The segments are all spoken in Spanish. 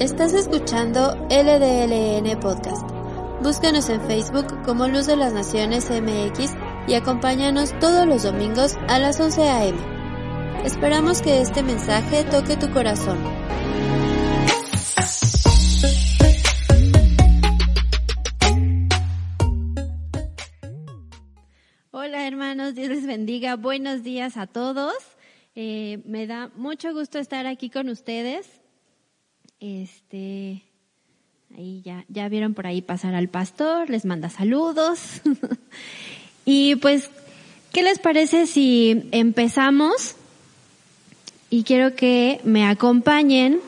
Estás escuchando LDLN Podcast. Búscanos en Facebook como Luz de las Naciones MX y acompáñanos todos los domingos a las 11 a.m. Esperamos que este mensaje toque tu corazón. Hola hermanos, Dios les bendiga. Buenos días a todos. Eh, me da mucho gusto estar aquí con ustedes. Este, ahí ya, ya vieron por ahí pasar al pastor, les manda saludos. y pues, ¿qué les parece si empezamos? Y quiero que me acompañen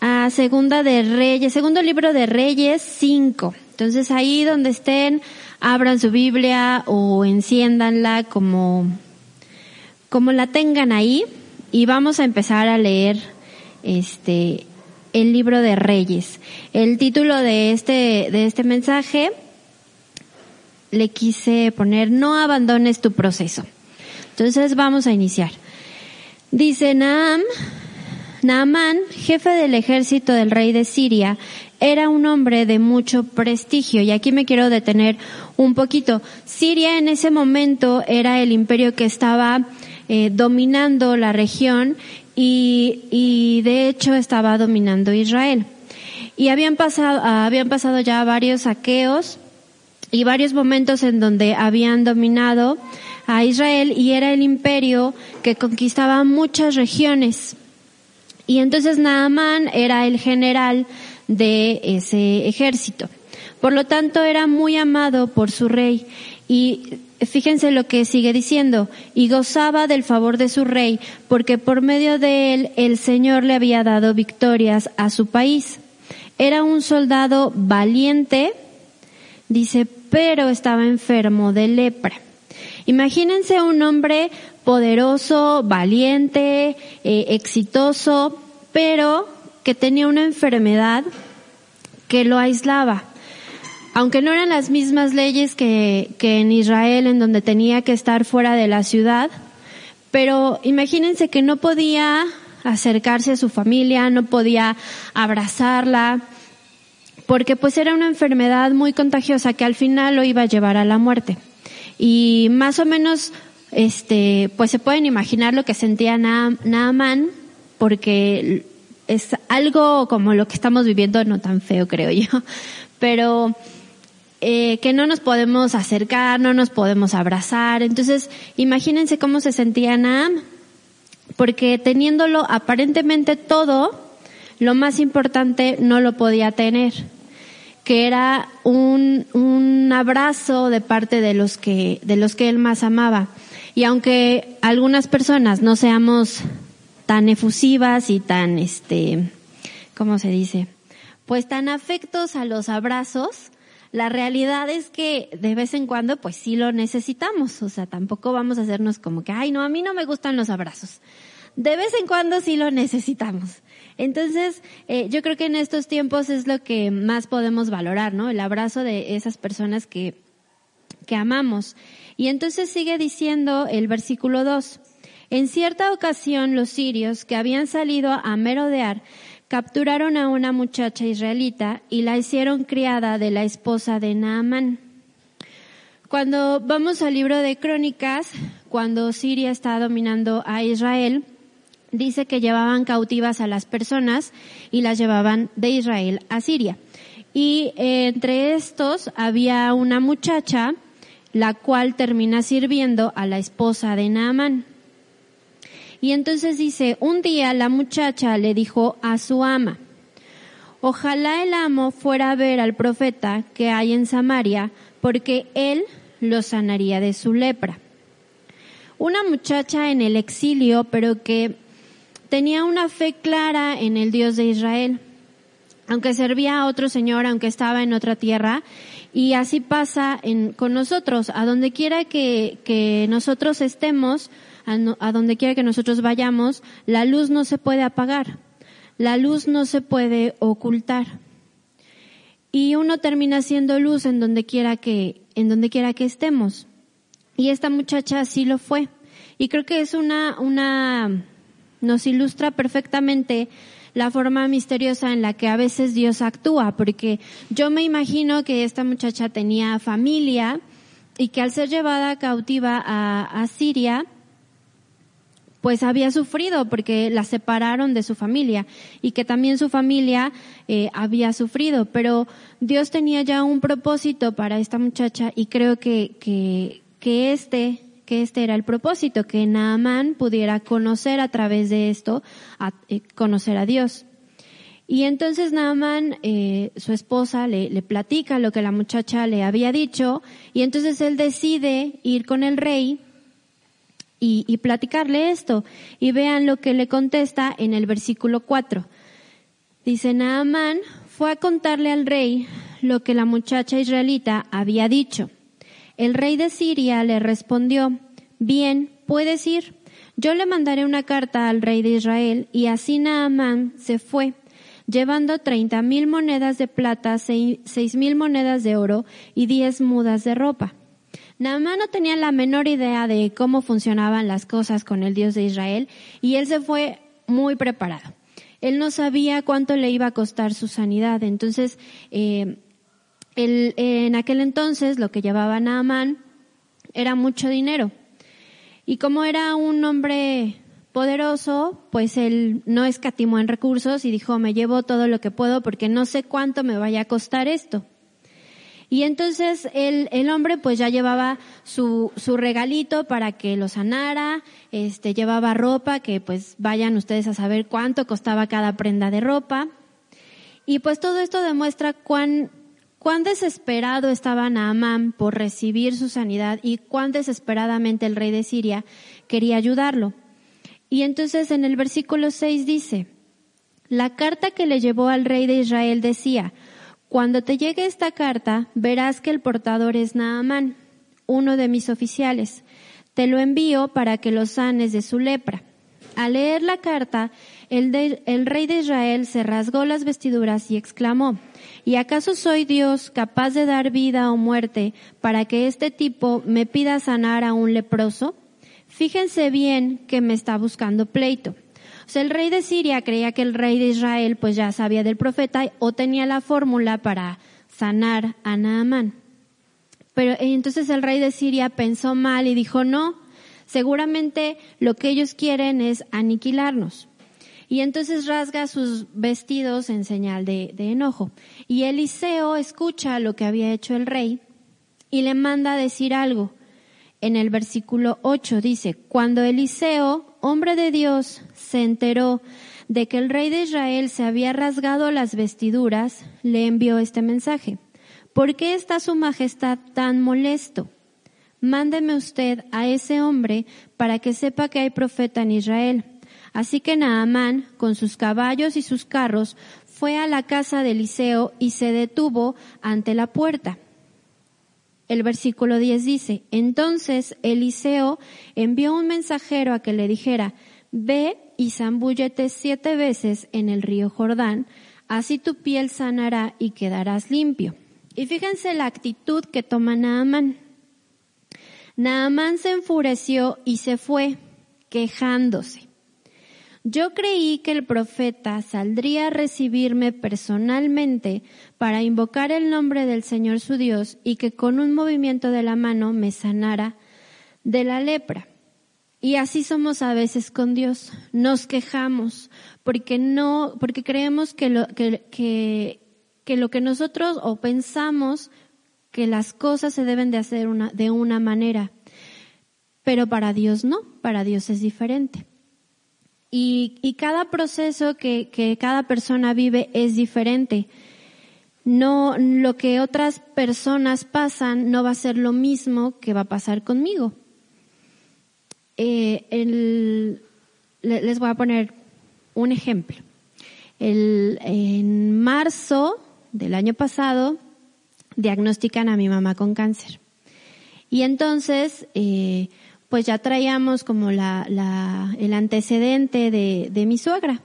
a Segunda de Reyes, segundo libro de Reyes 5. Entonces ahí donde estén, abran su Biblia o enciéndanla como, como la tengan ahí y vamos a empezar a leer este el libro de Reyes. El título de este de este mensaje le quise poner no abandones tu proceso. Entonces vamos a iniciar. Dice Naam, Naamán, jefe del ejército del rey de Siria, era un hombre de mucho prestigio. Y aquí me quiero detener un poquito. Siria en ese momento era el imperio que estaba eh, dominando la región y, y de hecho estaba dominando Israel. Y habían pasado, habían pasado ya varios saqueos y varios momentos en donde habían dominado a Israel y era el imperio que conquistaba muchas regiones. Y entonces Naamán era el general de ese ejército. Por lo tanto, era muy amado por su rey y fíjense lo que sigue diciendo, y gozaba del favor de su rey, porque por medio de él el Señor le había dado victorias a su país. Era un soldado valiente, dice, pero estaba enfermo de lepra. Imagínense un hombre poderoso, valiente, eh, exitoso, pero que tenía una enfermedad que lo aislaba. Aunque no eran las mismas leyes que, que en Israel, en donde tenía que estar fuera de la ciudad, pero imagínense que no podía acercarse a su familia, no podía abrazarla, porque pues era una enfermedad muy contagiosa que al final lo iba a llevar a la muerte. Y más o menos, este, pues se pueden imaginar lo que sentía Naaman, porque es algo como lo que estamos viviendo, no tan feo creo yo, pero eh, que no nos podemos acercar, no nos podemos abrazar. Entonces, imagínense cómo se sentía Naam, porque teniéndolo aparentemente todo, lo más importante no lo podía tener, que era un, un abrazo de parte de los que, de los que él más amaba. Y aunque algunas personas no seamos tan efusivas y tan, este, ¿cómo se dice? Pues tan afectos a los abrazos, la realidad es que de vez en cuando pues sí lo necesitamos, o sea, tampoco vamos a hacernos como que, ay no, a mí no me gustan los abrazos. De vez en cuando sí lo necesitamos. Entonces, eh, yo creo que en estos tiempos es lo que más podemos valorar, ¿no? El abrazo de esas personas que, que amamos. Y entonces sigue diciendo el versículo 2. En cierta ocasión los sirios que habían salido a merodear capturaron a una muchacha israelita y la hicieron criada de la esposa de Naamán. Cuando vamos al libro de Crónicas, cuando Siria está dominando a Israel, dice que llevaban cautivas a las personas y las llevaban de Israel a Siria. Y entre estos había una muchacha, la cual termina sirviendo a la esposa de Naamán. Y entonces dice, un día la muchacha le dijo a su ama, ojalá el amo fuera a ver al profeta que hay en Samaria, porque él lo sanaría de su lepra. Una muchacha en el exilio, pero que tenía una fe clara en el Dios de Israel, aunque servía a otro Señor, aunque estaba en otra tierra, y así pasa en, con nosotros, a donde quiera que, que nosotros estemos, a, donde quiera que nosotros vayamos, la luz no se puede apagar, la luz no se puede ocultar. Y uno termina siendo luz en donde quiera que, en donde quiera que estemos. Y esta muchacha así lo fue. Y creo que es una, una, nos ilustra perfectamente la forma misteriosa en la que a veces Dios actúa, porque yo me imagino que esta muchacha tenía familia y que al ser llevada cautiva a, Siria, pues había sufrido porque la separaron de su familia y que también su familia eh, había sufrido, pero Dios tenía ya un propósito para esta muchacha y creo que, que, que este que este era el propósito, que Naamán pudiera conocer a través de esto, eh, conocer a Dios. Y entonces Naamán, eh, su esposa, le, le, platica lo que la muchacha le había dicho, y entonces él decide ir con el rey y, platicarle esto. Y vean lo que le contesta en el versículo 4. Dice, Naamán fue a contarle al rey lo que la muchacha israelita había dicho. El rey de Siria le respondió, bien, puedes ir. Yo le mandaré una carta al rey de Israel y así Naamán se fue, llevando treinta mil monedas de plata, seis mil monedas de oro y diez mudas de ropa. Naamán no tenía la menor idea de cómo funcionaban las cosas con el Dios de Israel y él se fue muy preparado. Él no sabía cuánto le iba a costar su sanidad, entonces eh, en aquel entonces lo que llevaba Naamán era mucho dinero. Y como era un hombre poderoso, pues él no escatimó en recursos y dijo, me llevo todo lo que puedo porque no sé cuánto me vaya a costar esto. Y entonces el, el hombre pues ya llevaba su, su regalito para que lo sanara, este, llevaba ropa, que pues vayan ustedes a saber cuánto costaba cada prenda de ropa. Y pues todo esto demuestra cuán cuán desesperado estaba Naamán por recibir su sanidad y cuán desesperadamente el rey de Siria quería ayudarlo. Y entonces en el versículo 6 dice, la carta que le llevó al rey de Israel decía, cuando te llegue esta carta, verás que el portador es Naamán, uno de mis oficiales. Te lo envío para que lo sanes de su lepra. Al leer la carta, el, el rey de Israel se rasgó las vestiduras y exclamó, ¿Y acaso soy Dios capaz de dar vida o muerte para que este tipo me pida sanar a un leproso? Fíjense bien que me está buscando pleito. Sea, el rey de Siria creía que el rey de Israel pues ya sabía del profeta o tenía la fórmula para sanar a Naamán. Pero entonces el rey de Siria pensó mal y dijo, no, seguramente lo que ellos quieren es aniquilarnos. Y entonces rasga sus vestidos en señal de, enojo. Y Eliseo escucha lo que había hecho el rey y le manda a decir algo. En el versículo 8 dice, cuando Eliseo, hombre de Dios, se enteró de que el rey de Israel se había rasgado las vestiduras, le envió este mensaje. ¿Por qué está su majestad tan molesto? Mándeme usted a ese hombre para que sepa que hay profeta en Israel. Así que Naamán, con sus caballos y sus carros, fue a la casa de Eliseo y se detuvo ante la puerta. El versículo 10 dice, entonces Eliseo envió un mensajero a que le dijera, ve y zambúllete siete veces en el río Jordán, así tu piel sanará y quedarás limpio. Y fíjense la actitud que toma Naamán. Naamán se enfureció y se fue, quejándose. Yo creí que el profeta saldría a recibirme personalmente para invocar el nombre del Señor su Dios y que con un movimiento de la mano me sanara de la lepra. Y así somos a veces con Dios. Nos quejamos porque no, porque creemos que lo que, nosotros o pensamos que las cosas se deben de hacer una, de una manera. Pero para Dios no, para Dios es diferente. Y, y cada proceso que, que cada persona vive es diferente. No, lo que otras personas pasan no va a ser lo mismo que va a pasar conmigo. Eh, el, les voy a poner un ejemplo. El, en marzo del año pasado diagnostican a mi mamá con cáncer. Y entonces, eh, pues ya traíamos como la, la, el antecedente de, de mi suegra.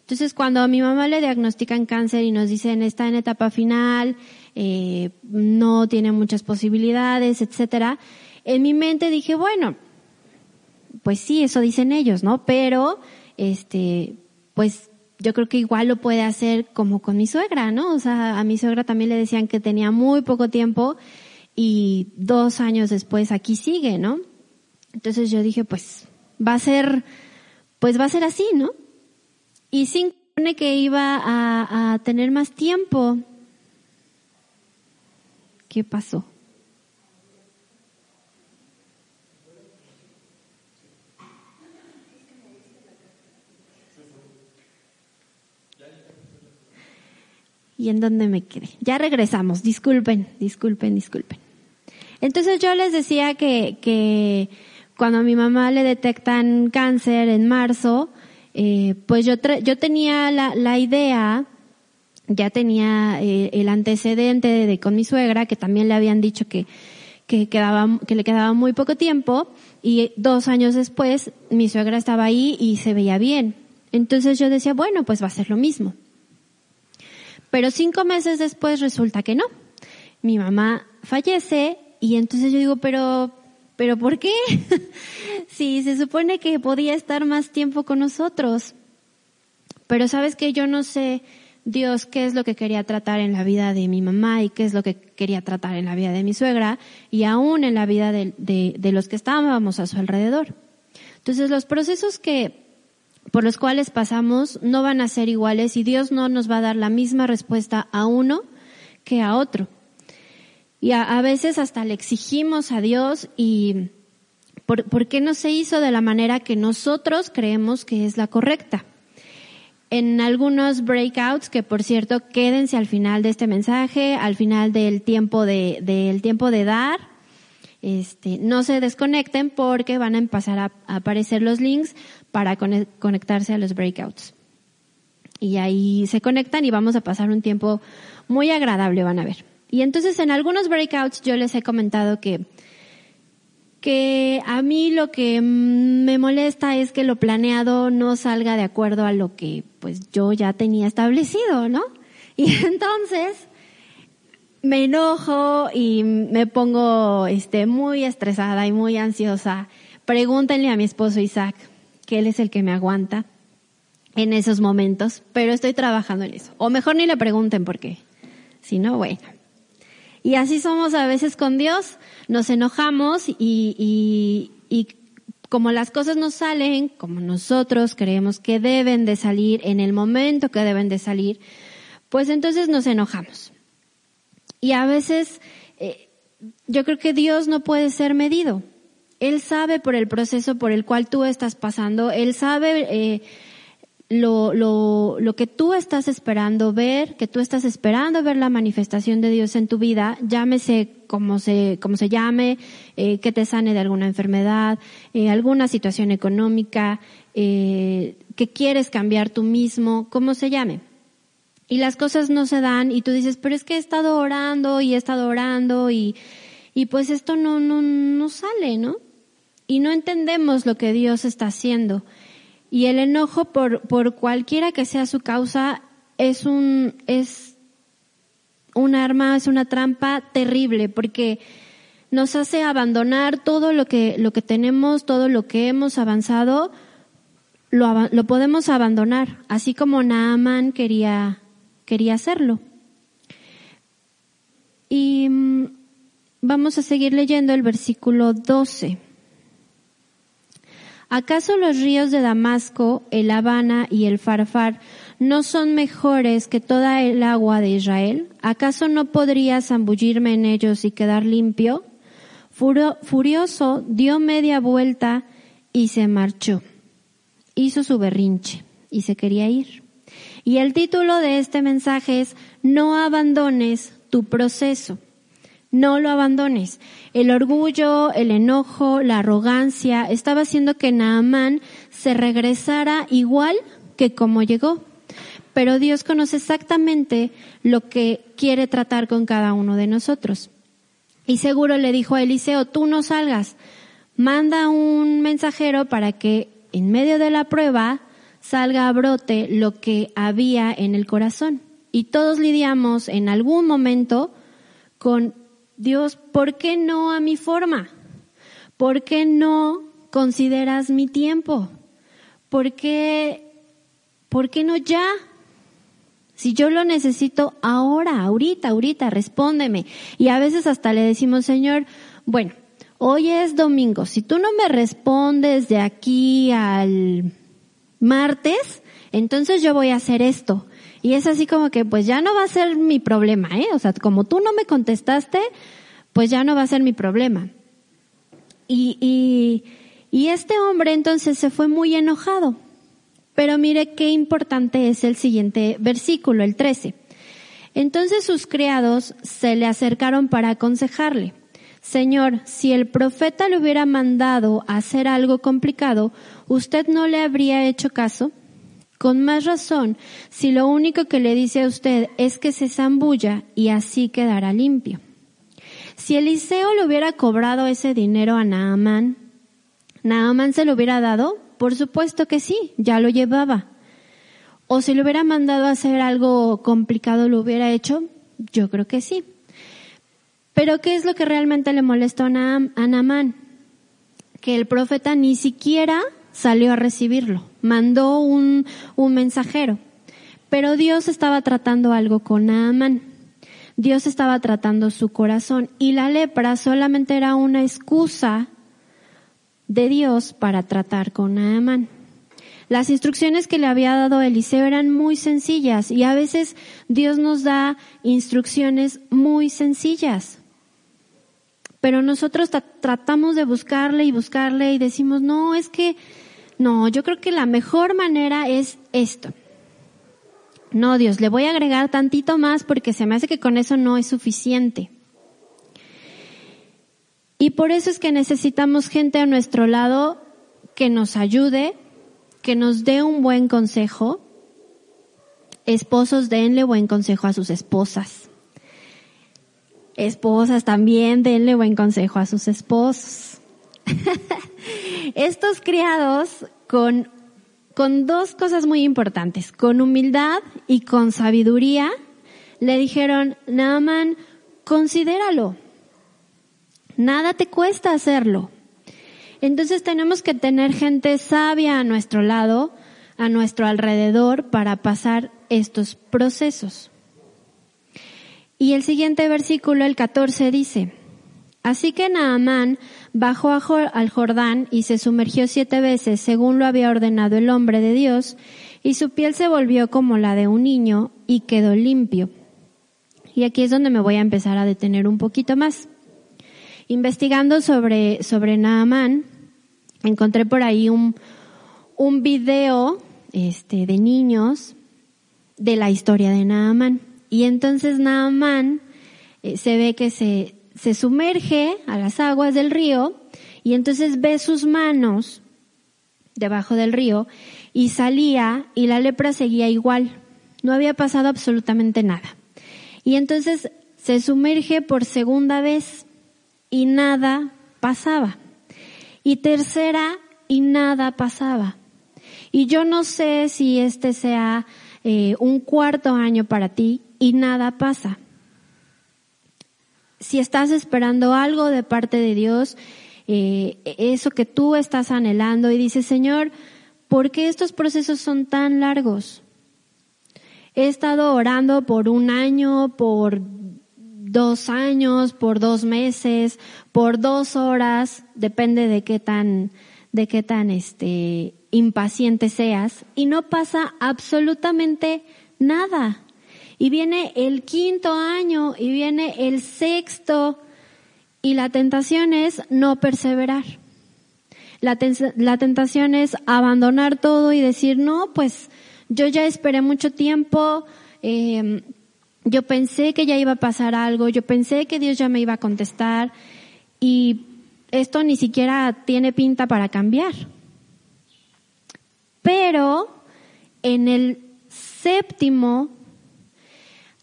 Entonces, cuando a mi mamá le diagnostican cáncer y nos dicen está en etapa final, eh, no tiene muchas posibilidades, etcétera, en mi mente dije, bueno, pues sí, eso dicen ellos, ¿no? Pero este, pues yo creo que igual lo puede hacer como con mi suegra, ¿no? O sea, a mi suegra también le decían que tenía muy poco tiempo y dos años después aquí sigue, ¿no? Entonces yo dije, pues va a ser, pues va a ser así, ¿no? Y sin que iba a, tener más tiempo. ¿Qué pasó? ¿Y en dónde me quedé? Ya regresamos, disculpen, disculpen, disculpen. Entonces yo les decía que, que cuando a mi mamá le detectan cáncer en marzo, eh, pues yo, yo tenía la, la idea, ya tenía eh, el antecedente de, con mi suegra, que también le habían dicho que, que, quedaba, que le quedaba muy poco tiempo, y dos años después mi suegra estaba ahí y se veía bien. Entonces yo decía, bueno, pues va a ser lo mismo. Pero cinco meses después resulta que no. Mi mamá fallece y entonces yo digo, pero, pero ¿por qué? si se supone que podía estar más tiempo con nosotros. Pero sabes que yo no sé Dios qué es lo que quería tratar en la vida de mi mamá y qué es lo que quería tratar en la vida de mi suegra y aún en la vida de, de los que estábamos a su alrededor. Entonces los procesos que por los cuales pasamos no van a ser iguales y Dios no nos va a dar la misma respuesta a uno que a otro. Y a, veces hasta le exigimos a Dios y ¿por, ¿por qué no se hizo de la manera que nosotros creemos que es la correcta? en algunos breakouts, que por cierto, quédense al final de este mensaje, al final del tiempo de, del tiempo de dar, este, no se desconecten porque van a empezar a, aparecer los links para conectarse a los breakouts. Y ahí se conectan y vamos a pasar un tiempo muy agradable, van a ver. Y entonces en algunos breakouts yo les he comentado que, que a mí lo que me molesta es que lo planeado no salga de acuerdo a lo que pues yo ya tenía establecido, ¿no? Y entonces, me enojo y me pongo este muy estresada y muy ansiosa. Pregúntenle a mi esposo Isaac, que él es el que me aguanta en esos momentos, pero estoy trabajando en eso. O mejor ni le pregunten por qué. Si no, bueno. Y así somos a veces con Dios, nos enojamos y, y, y como las cosas no salen como nosotros creemos que deben de salir en el momento que deben de salir, pues entonces nos enojamos. Y a veces eh, yo creo que Dios no puede ser medido. Él sabe por el proceso por el cual tú estás pasando, Él sabe eh, lo, lo, lo que tú estás esperando ver, que tú estás esperando ver la manifestación de Dios en tu vida, llámese como se, como se llame, eh, que te sane de alguna enfermedad, eh, alguna situación económica, eh, que quieres cambiar tú mismo, como se llame y las cosas no se dan y tú dices, pero es que he estado orando y he estado orando y, y pues esto no, no, no sale, ¿no? Y no entendemos lo que Dios está haciendo. Y el enojo por, por cualquiera que sea su causa es un, es un arma, es una trampa terrible porque nos hace abandonar todo lo que, lo que tenemos, todo lo que hemos avanzado, lo, lo podemos abandonar, así como Naaman quería quería hacerlo. Y mm, vamos a seguir leyendo el versículo 12. ¿Acaso los ríos de Damasco, el Habana y el Farfar no son mejores que toda el agua de Israel? ¿Acaso no podría zambullirme en ellos y quedar limpio? Furioso dio media vuelta y se marchó. Hizo su berrinche y se quería ir. Y el título de este mensaje es No abandones tu proceso. No lo abandones. El orgullo, el enojo, la arrogancia estaba haciendo que Naamán se regresara igual que como llegó. Pero Dios conoce exactamente lo que quiere tratar con cada uno de nosotros. Y seguro le dijo a Eliseo, tú no salgas, manda un mensajero para que en medio de la prueba salga a brote lo que había en el corazón. Y todos lidiamos en algún momento con Dios, ¿por qué no a mi forma? ¿Por qué no consideras mi tiempo? ¿por qué, por qué no ya? Si yo lo necesito ahora, ahorita, ahorita, respóndeme. Y a veces hasta le decimos, Señor, bueno, hoy es domingo, si tú no me respondes de aquí al martes, entonces yo voy a hacer esto. Y es así como que pues ya no va a ser mi problema, ¿eh? O sea, como tú no me contestaste, pues ya no va a ser mi problema. Y, y, y este hombre entonces se fue muy enojado. Pero mire qué importante es el siguiente versículo, el 13. Entonces sus criados se le acercaron para aconsejarle. Señor, si el profeta le hubiera mandado hacer algo complicado, ¿usted no le habría hecho caso? Con más razón, si lo único que le dice a usted es que se zambulla y así quedará limpio. Si Eliseo le hubiera cobrado ese dinero a Naamán, ¿Naamán se lo hubiera dado? Por supuesto que sí, ya lo llevaba. ¿O si le hubiera mandado a hacer algo complicado, lo hubiera hecho? Yo creo que sí. Pero ¿qué es lo que realmente le molestó a Naamán? Que el profeta ni siquiera salió a recibirlo, mandó un, un mensajero. Pero Dios estaba tratando algo con Naamán. Dios estaba tratando su corazón y la lepra solamente era una excusa de Dios para tratar con Naamán. Las instrucciones que le había dado Eliseo eran muy sencillas y a veces Dios nos da instrucciones muy sencillas pero nosotros tratamos de buscarle y buscarle y decimos, no, es que, no, yo creo que la mejor manera es esto. No, Dios, le voy a agregar tantito más porque se me hace que con eso no es suficiente. Y por eso es que necesitamos gente a nuestro lado que nos ayude, que nos dé un buen consejo. Esposos, denle buen consejo a sus esposas. Esposas también, denle buen consejo a sus esposos. Estos criados con, con dos cosas muy importantes, con humildad y con sabiduría, le dijeron, Naaman, considéralo. Nada te cuesta hacerlo. Entonces tenemos que tener gente sabia a nuestro lado, a nuestro alrededor, para pasar estos procesos. Y el siguiente versículo, el 14, dice, Así que Naamán bajó al Jordán y se sumergió siete veces según lo había ordenado el hombre de Dios, y su piel se volvió como la de un niño y quedó limpio. Y aquí es donde me voy a empezar a detener un poquito más. Investigando sobre, sobre Naamán, encontré por ahí un, un video este, de niños de la historia de Naamán. Y entonces Naamán eh, se ve que se, se sumerge a las aguas del río y entonces ve sus manos debajo del río y salía y la lepra seguía igual. No había pasado absolutamente nada. Y entonces se sumerge por segunda vez y nada pasaba. Y tercera y nada pasaba. Y yo no sé si este sea eh, un cuarto año para ti y nada pasa. Si estás esperando algo de parte de Dios, eh, eso que tú estás anhelando y dices, Señor, ¿por qué estos procesos son tan largos? He estado orando por un año, por dos años, por dos meses, por dos horas, depende de qué tan, de qué tan este, impaciente seas, y no pasa absolutamente nada y viene el quinto año y viene el sexto y la tentación es no perseverar. La, tentación es abandonar todo y decir, no, pues yo ya esperé mucho tiempo, em, yo pensé que ya iba a pasar algo, yo pensé que Dios ya me iba a contestar y esto ni siquiera tiene pinta para cambiar. Pero en el séptimo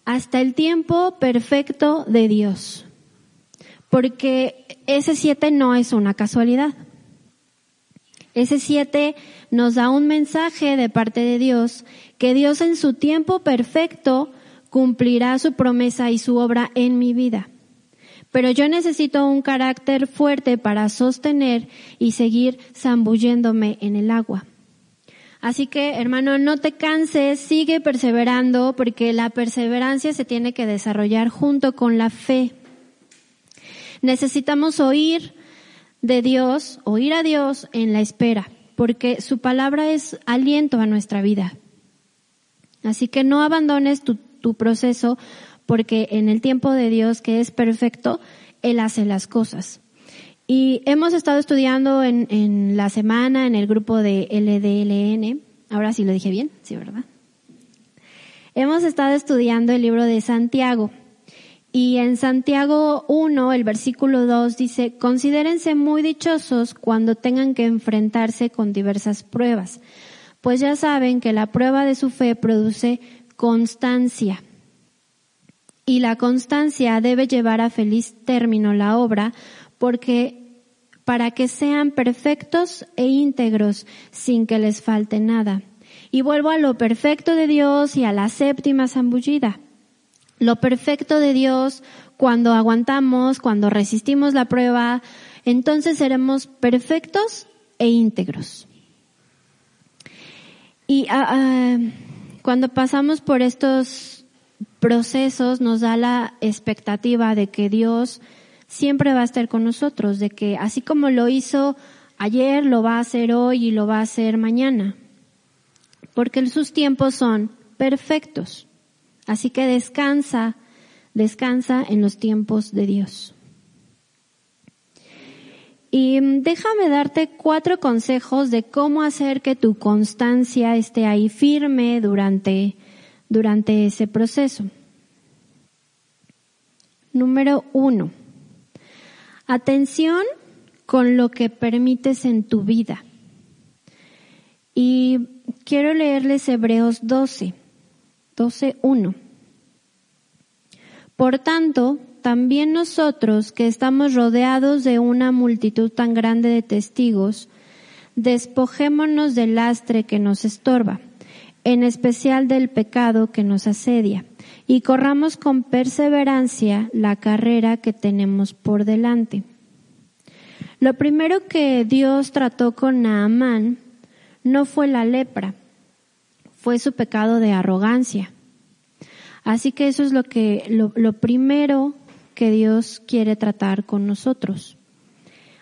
hasta el tiempo perfecto de Dios. Porque ese siete no es una casualidad. Ese siete nos da un mensaje de parte de Dios que Dios en su tiempo perfecto cumplirá su promesa y su obra en mi vida. Pero yo necesito un carácter fuerte para sostener y seguir zambulléndome en el agua. Así que, hermano, no te canses, sigue perseverando, porque la perseverancia se tiene que desarrollar junto con la fe. Necesitamos oír de Dios, oír a Dios en la espera, porque su palabra es aliento a nuestra vida. Así que no abandones tu, proceso, porque en el tiempo de Dios, que es perfecto, Él hace las cosas. Y hemos estado estudiando en, la semana en el grupo de LDLN. Ahora sí lo dije bien, sí, ¿verdad? Hemos estado estudiando el libro de Santiago. Y en Santiago 1, el versículo 2 dice, considérense muy dichosos cuando tengan que enfrentarse con diversas pruebas, pues ya saben que la prueba de su fe produce constancia. Y la constancia debe llevar a feliz término la obra, porque para que sean perfectos e íntegros sin que les falte nada. Y vuelvo a lo perfecto de Dios y a la séptima zambullida. Lo perfecto de Dios, cuando aguantamos, cuando resistimos la prueba, entonces seremos perfectos e íntegros. Y ah, cuando pasamos por estos procesos nos da la expectativa de que Dios siempre va a estar con nosotros, de que así como lo hizo ayer, lo va a hacer hoy y lo va a hacer mañana. Porque sus tiempos son perfectos. Así que descansa, descansa en los tiempos de Dios. Y déjame darte cuatro consejos de cómo hacer que tu constancia esté ahí firme durante, durante ese proceso. Número uno Atención con lo que permites en tu vida. Y quiero leerles Hebreos 12, 12, 1. Por tanto, también nosotros que estamos rodeados de una multitud tan grande de testigos, despojémonos del lastre que nos estorba, en especial del pecado que nos asedia y corramos con perseverancia la carrera que tenemos por delante. Lo primero que Dios trató con Naamán no fue la lepra, fue su pecado de arrogancia. Así que eso es lo que, lo, primero que Dios quiere tratar con nosotros.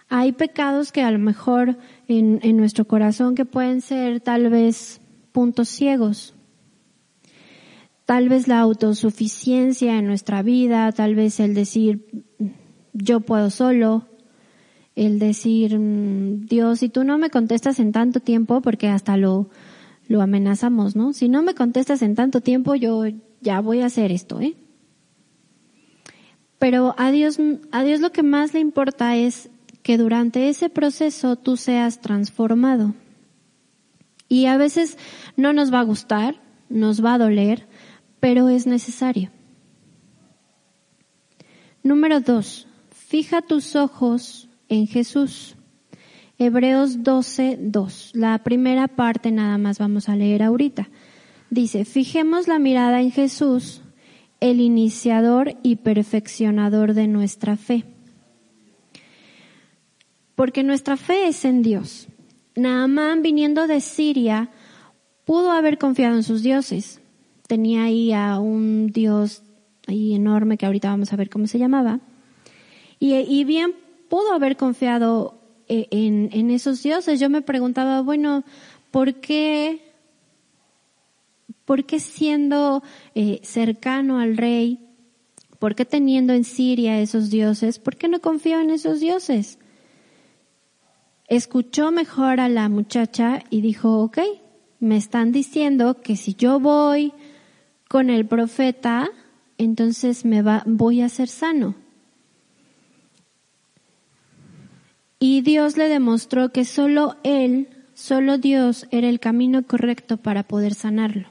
Hay pecados que a lo mejor en, en nuestro corazón que pueden ser tal vez puntos ciegos, tal vez la autosuficiencia en nuestra vida, tal vez el decir yo puedo solo, el decir Dios, si tú no me contestas en tanto tiempo, porque hasta lo, lo amenazamos, ¿no? Si no me contestas en tanto tiempo, yo ya voy a hacer esto, ¿eh? Pero a Dios, a Dios lo que más le importa es que durante ese proceso tú seas transformado. Y a veces no nos va a gustar, nos va a doler, pero es necesario. Número dos, fija tus ojos en Jesús. Hebreos 12, 2. La primera parte nada más vamos a leer ahorita. Dice, fijemos la mirada en Jesús, el iniciador y perfeccionador de nuestra fe. Porque nuestra fe es en Dios. Naamán viniendo de Siria pudo haber confiado en sus dioses, tenía ahí a un dios ahí enorme que ahorita vamos a ver cómo se llamaba. Y, bien pudo haber confiado eh, en, esos dioses. Yo me preguntaba, bueno, ¿por qué, por qué siendo eh, cercano al rey, por qué teniendo en Siria esos dioses, por qué no confío en esos dioses? Escuchó mejor a la muchacha y dijo, ok, me están diciendo que si yo voy con el profeta, entonces me va, voy a ser sano. Y Dios le demostró que solo Él, solo Dios era el camino correcto para poder sanarlo.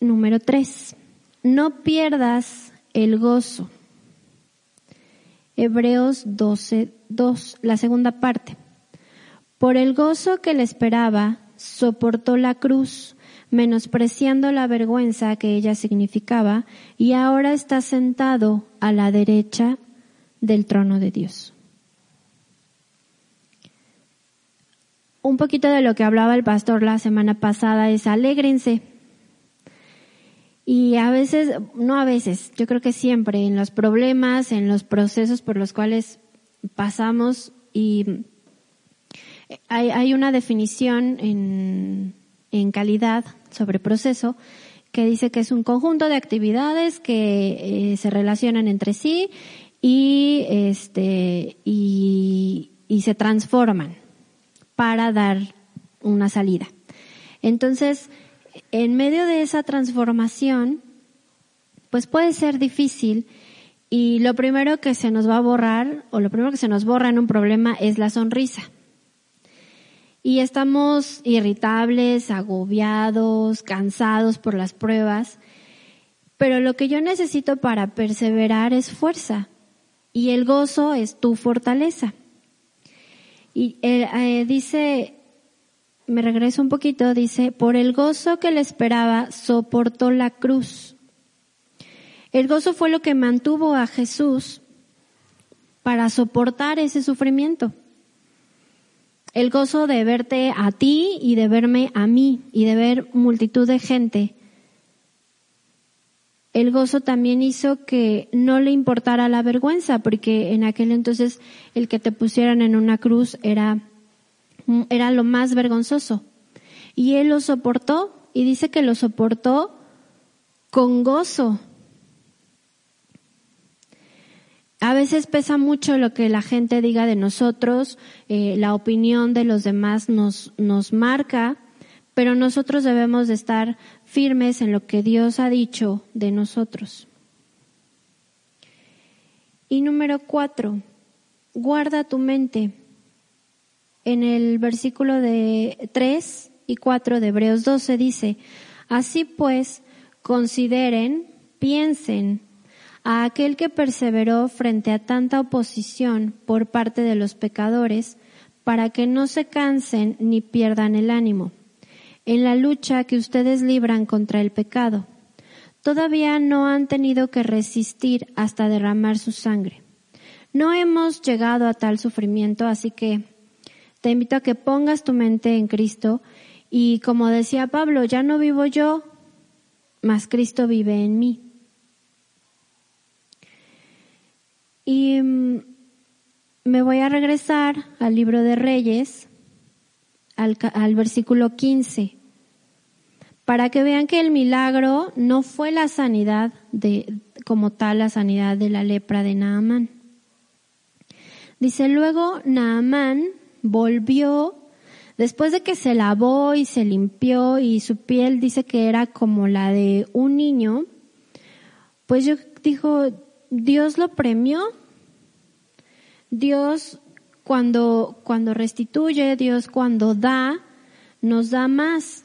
Número tres, no pierdas el gozo. Hebreos 12, 2, la segunda parte. Por el gozo que le esperaba, soportó la cruz menospreciando la vergüenza que ella significaba, y ahora está sentado a la derecha del trono de Dios. un poquito de lo que hablaba el pastor la semana pasada es alégrense. Y a veces, no a veces, yo creo que siempre en los problemas, en los procesos por los cuales pasamos y hay, hay una definición en, en calidad sobre proceso que dice que es un conjunto de actividades que eh, se relacionan entre sí y este y, y se transforman para dar una salida. Entonces, en medio de esa transformación, pues puede ser difícil y lo primero que se nos va a borrar o lo primero que se nos borra en un problema es la sonrisa. Y estamos irritables, agobiados, cansados por las pruebas, pero lo que yo necesito para perseverar es fuerza y el gozo es tu fortaleza. Y eh, eh, dice, me regreso un poquito, dice, por el gozo que le esperaba, soportó la cruz. El gozo fue lo que mantuvo a Jesús para soportar ese sufrimiento. El gozo de verte a ti y de verme a mí y de ver multitud de gente. El gozo también hizo que no le importara la vergüenza, porque en aquel entonces el que te pusieran en una cruz era, era lo más vergonzoso. Y él lo soportó y dice que lo soportó con gozo. A veces pesa mucho lo que la gente diga de nosotros, eh, la opinión de los demás nos, nos marca, pero nosotros debemos de estar firmes en lo que Dios ha dicho de nosotros. Y número cuatro, guarda tu mente. En el versículo de 3 y 4 de Hebreos 12 dice, así pues, consideren, piensen, a aquel que perseveró frente a tanta oposición por parte de los pecadores, para que no se cansen ni pierdan el ánimo en la lucha que ustedes libran contra el pecado. Todavía no han tenido que resistir hasta derramar su sangre. No hemos llegado a tal sufrimiento, así que te invito a que pongas tu mente en Cristo y como decía Pablo, ya no vivo yo, mas Cristo vive en mí. Y mm, me voy a regresar al libro de Reyes, al, al, versículo 15, para que vean que el milagro no fue la sanidad de, como tal, la sanidad de la lepra de Naamán. Dice luego, Naamán volvió, después de que se lavó y se limpió y su piel dice que era como la de un niño, pues yo dijo, Dios lo premió. Dios cuando, cuando restituye, Dios cuando da, nos da más.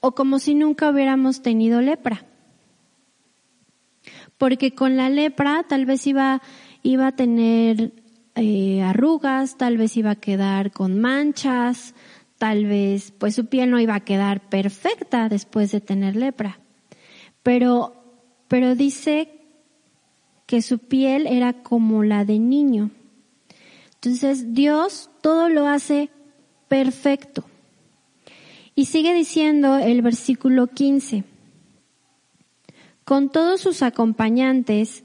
O como si nunca hubiéramos tenido lepra. Porque con la lepra tal vez iba, iba a tener eh, arrugas, tal vez iba a quedar con manchas, tal vez pues su piel no iba a quedar perfecta después de tener lepra. Pero, pero dice que su piel era como la de niño. Entonces Dios todo lo hace perfecto. Y sigue diciendo el versículo 15, con todos sus acompañantes,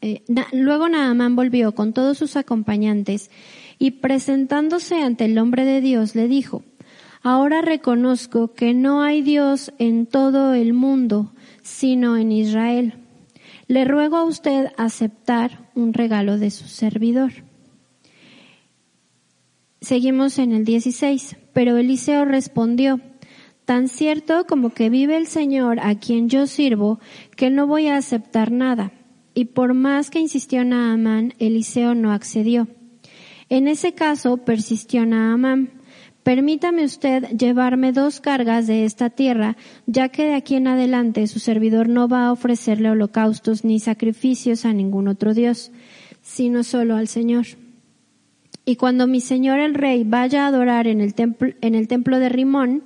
eh, luego Naamán volvió con todos sus acompañantes y presentándose ante el hombre de Dios le dijo, ahora reconozco que no hay Dios en todo el mundo, sino en Israel le ruego a usted aceptar un regalo de su servidor. Seguimos en el 16. Pero Eliseo respondió, tan cierto como que vive el Señor a quien yo sirvo, que no voy a aceptar nada. Y por más que insistió Naamán, Eliseo no accedió. En ese caso persistió Naamán. Permítame usted llevarme dos cargas de esta tierra, ya que de aquí en adelante su servidor no va a ofrecerle holocaustos ni sacrificios a ningún otro Dios, sino solo al Señor. Y cuando mi señor el rey vaya a adorar en el templo, en el templo de Rimón,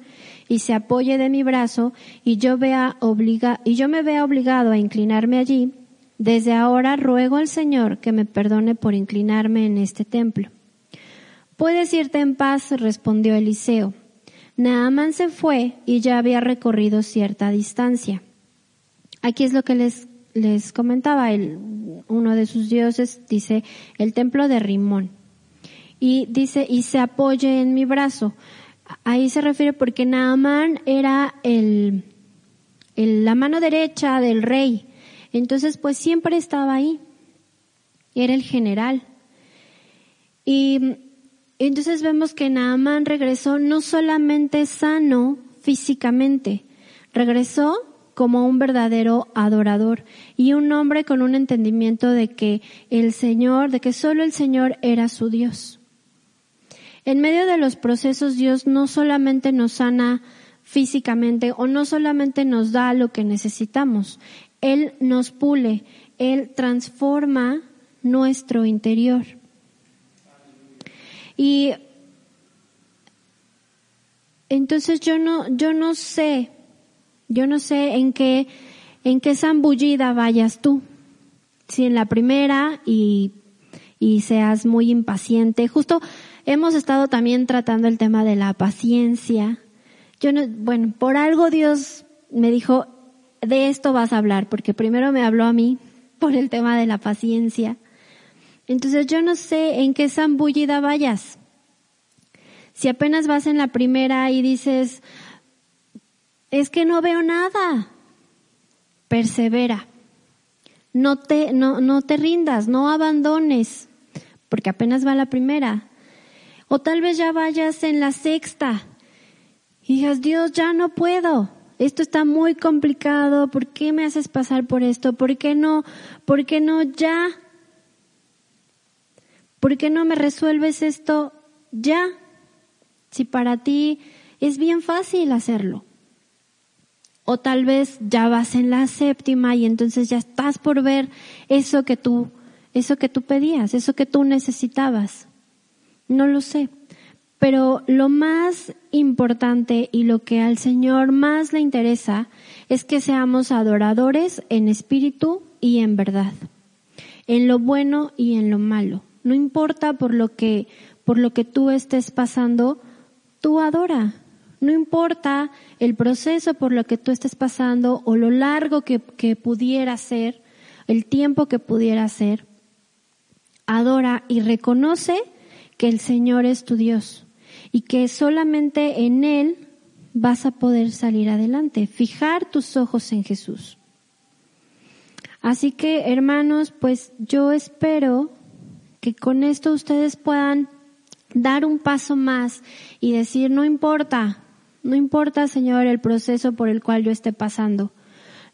y se apoye de mi brazo, y yo vea obliga, y yo me vea obligado a inclinarme allí, desde ahora ruego al Señor que me perdone por inclinarme en este templo Puedes irte en paz, respondió Eliseo. Naamán se fue y ya había recorrido cierta distancia. Aquí es lo que les, les comentaba. El, uno de sus dioses dice el templo de Rimón. Y dice, y se apoye en mi brazo. Ahí se refiere porque Naamán era el, el, la mano derecha del rey. Entonces, pues siempre estaba ahí. Era el general. Y entonces vemos que Naamán regresó no solamente sano físicamente, regresó como un verdadero adorador y un hombre con un entendimiento de que el Señor, de que solo el Señor era su Dios. En medio de los procesos Dios no solamente nos sana físicamente o no solamente nos da lo que necesitamos, Él nos pule, Él transforma nuestro interior. Y entonces yo no, yo no sé, yo no sé en qué, en qué zambullida vayas tú. Si en la primera y, y seas muy impaciente. Justo hemos estado también tratando el tema de la paciencia. Yo no, bueno, por algo Dios me dijo, de esto vas a hablar, porque primero me habló a mí por el tema de la paciencia. Entonces yo no sé en qué zambullida vayas. Si apenas vas en la primera y dices, es que no veo nada, persevera. No te, no, no te rindas, no abandones, porque apenas va la primera. O tal vez ya vayas en la sexta y digas, Dios, ya no puedo. Esto está muy complicado. ¿Por qué me haces pasar por esto? ¿Por qué no? ¿Por qué no ya? ¿Por qué no me resuelves esto ya? Si para ti es bien fácil hacerlo. O tal vez ya vas en la séptima y entonces ya estás por ver eso que tú, eso que tú pedías, eso que tú necesitabas. No lo sé. Pero lo más importante y lo que al Señor más le interesa es que seamos adoradores en espíritu y en verdad, en lo bueno y en lo malo. No importa por lo que, por lo que tú estés pasando, tú adora. No importa el proceso por lo que tú estés pasando o lo largo que, que pudiera ser, el tiempo que pudiera ser. Adora y reconoce que el Señor es tu Dios y que solamente en Él vas a poder salir adelante. Fijar tus ojos en Jesús. Así que, hermanos, pues yo espero que con esto ustedes puedan dar un paso más y decir, no importa, no importa, Señor, el proceso por el cual yo esté pasando.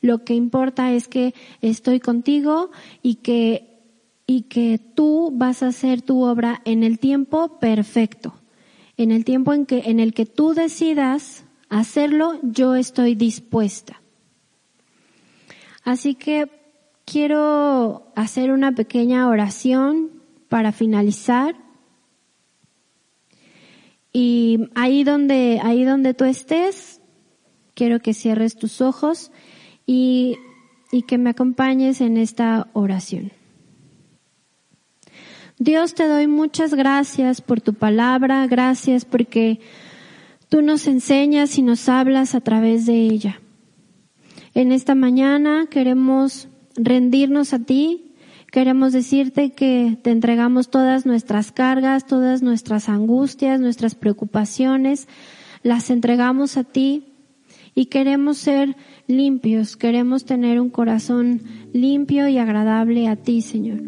Lo que importa es que estoy contigo y que, y que tú vas a hacer tu obra en el tiempo perfecto. En el tiempo en que, en el que tú decidas hacerlo, yo estoy dispuesta. Así que quiero hacer una pequeña oración para finalizar. Y ahí donde, ahí donde tú estés, quiero que cierres tus ojos y, y que me acompañes en esta oración. Dios te doy muchas gracias por tu palabra, gracias porque tú nos enseñas y nos hablas a través de ella. En esta mañana queremos rendirnos a ti, Queremos decirte que te entregamos todas nuestras cargas, todas nuestras angustias, nuestras preocupaciones, las entregamos a ti y queremos ser limpios, queremos tener un corazón limpio y agradable a ti, Señor.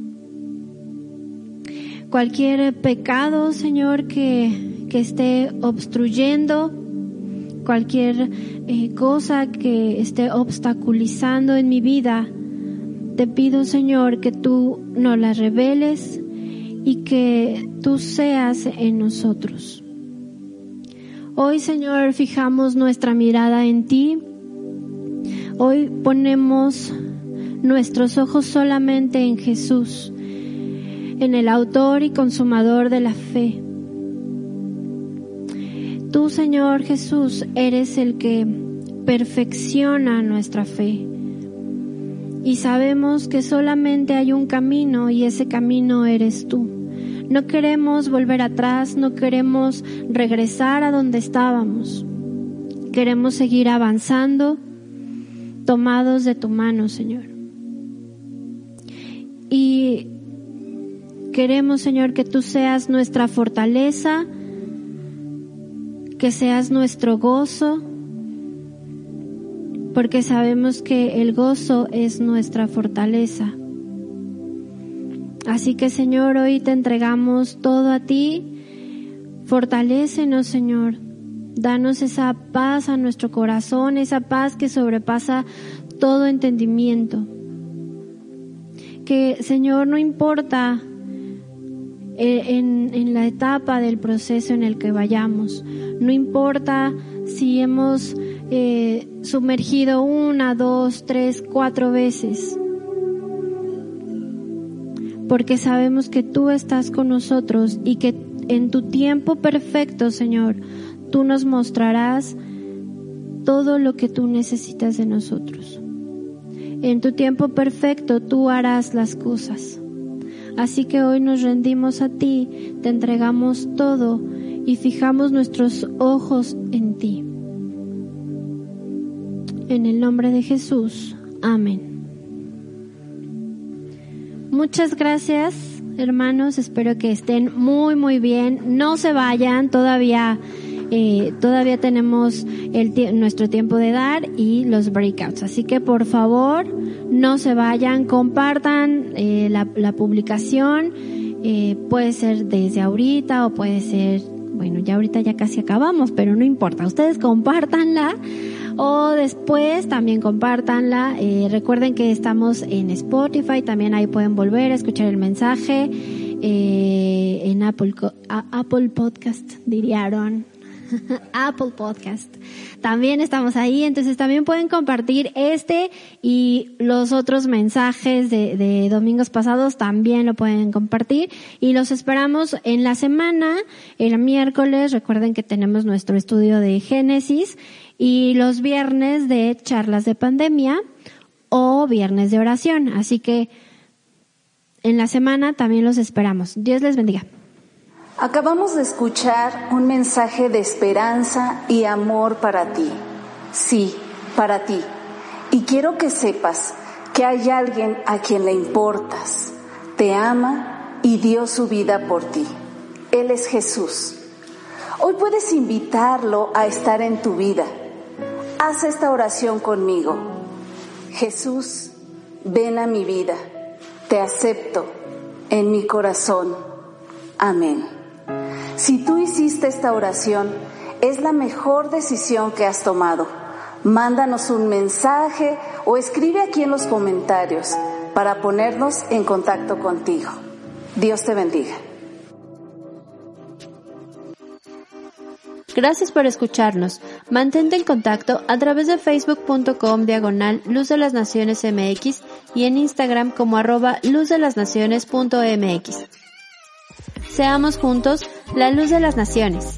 Cualquier pecado, Señor, que, que esté obstruyendo, cualquier eh, cosa que esté obstaculizando en mi vida, te pido, Señor, que tú nos las reveles y que tú seas en nosotros. Hoy, Señor, fijamos nuestra mirada en ti. Hoy ponemos nuestros ojos solamente en Jesús, en el autor y consumador de la fe. Tú, Señor Jesús, eres el que perfecciona nuestra fe y sabemos que solamente hay un camino y ese camino eres tú. No queremos volver atrás, no queremos regresar a donde estábamos. Queremos seguir avanzando, tomados de tu mano, Señor. Y queremos, Señor, que tú seas nuestra fortaleza, que seas nuestro gozo, porque sabemos que el gozo es nuestra fortaleza. Así que Señor, hoy te entregamos todo a ti. Fortalécenos, Señor. Danos esa paz a nuestro corazón, esa paz que sobrepasa todo entendimiento. Que, Señor, no importa eh, en, en, la etapa del proceso en el que vayamos, no importa si hemos eh, sumergido una, dos, tres, cuatro veces. Porque sabemos que tú estás con nosotros y que en tu tiempo perfecto, Señor, tú nos mostrarás todo lo que tú necesitas de nosotros. En tu tiempo perfecto tú harás las cosas. Así que hoy nos rendimos a ti, te entregamos todo y fijamos nuestros ojos en ti. En el nombre de Jesús. Amén. Muchas gracias, hermanos. Espero que estén muy, muy bien. No se vayan. Todavía, eh, todavía tenemos nuestro tiempo de dar y los breakouts. Así que por favor, no se vayan. Compartan eh, la, publicación. Eh, puede ser desde ahorita o puede ser, bueno, ya ahorita ya casi acabamos, pero no importa. Ustedes compártanla o después también compártanla. Eh, recuerden que estamos en Spotify, también ahí pueden volver a escuchar el mensaje. Eh, en Apple, Apple Podcast, dirían. Apple Podcast. También estamos ahí, entonces también pueden compartir este y los otros mensajes de, de, domingos pasados también lo pueden compartir y los esperamos en la semana, el miércoles, recuerden que tenemos nuestro estudio de Génesis y los viernes de charlas de pandemia o viernes de oración. Así que en la semana también los esperamos. Dios les bendiga. Acabamos de escuchar un mensaje de esperanza y amor para ti. Sí, para ti. Y quiero que sepas que hay alguien a quien le importas, te ama y dio su vida por ti. Él es Jesús. Hoy puedes invitarlo a estar en tu vida Haz esta oración conmigo. Jesús, ven a mi vida. Te acepto en mi corazón. Amén. Si tú hiciste esta oración, es la mejor decisión que has tomado. Mándanos un mensaje o escribe aquí en los comentarios para ponernos en contacto contigo. Dios te bendiga. Gracias por escucharnos. Mantente en contacto a través de facebook.com diagonal Luz de las Naciones MX y en Instagram como arroba luz de las naciones.mx. Seamos juntos la luz de las naciones.